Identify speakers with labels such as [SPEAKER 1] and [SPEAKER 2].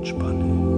[SPEAKER 1] entspanne.